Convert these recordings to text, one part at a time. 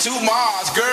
Two Mars girls.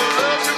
love.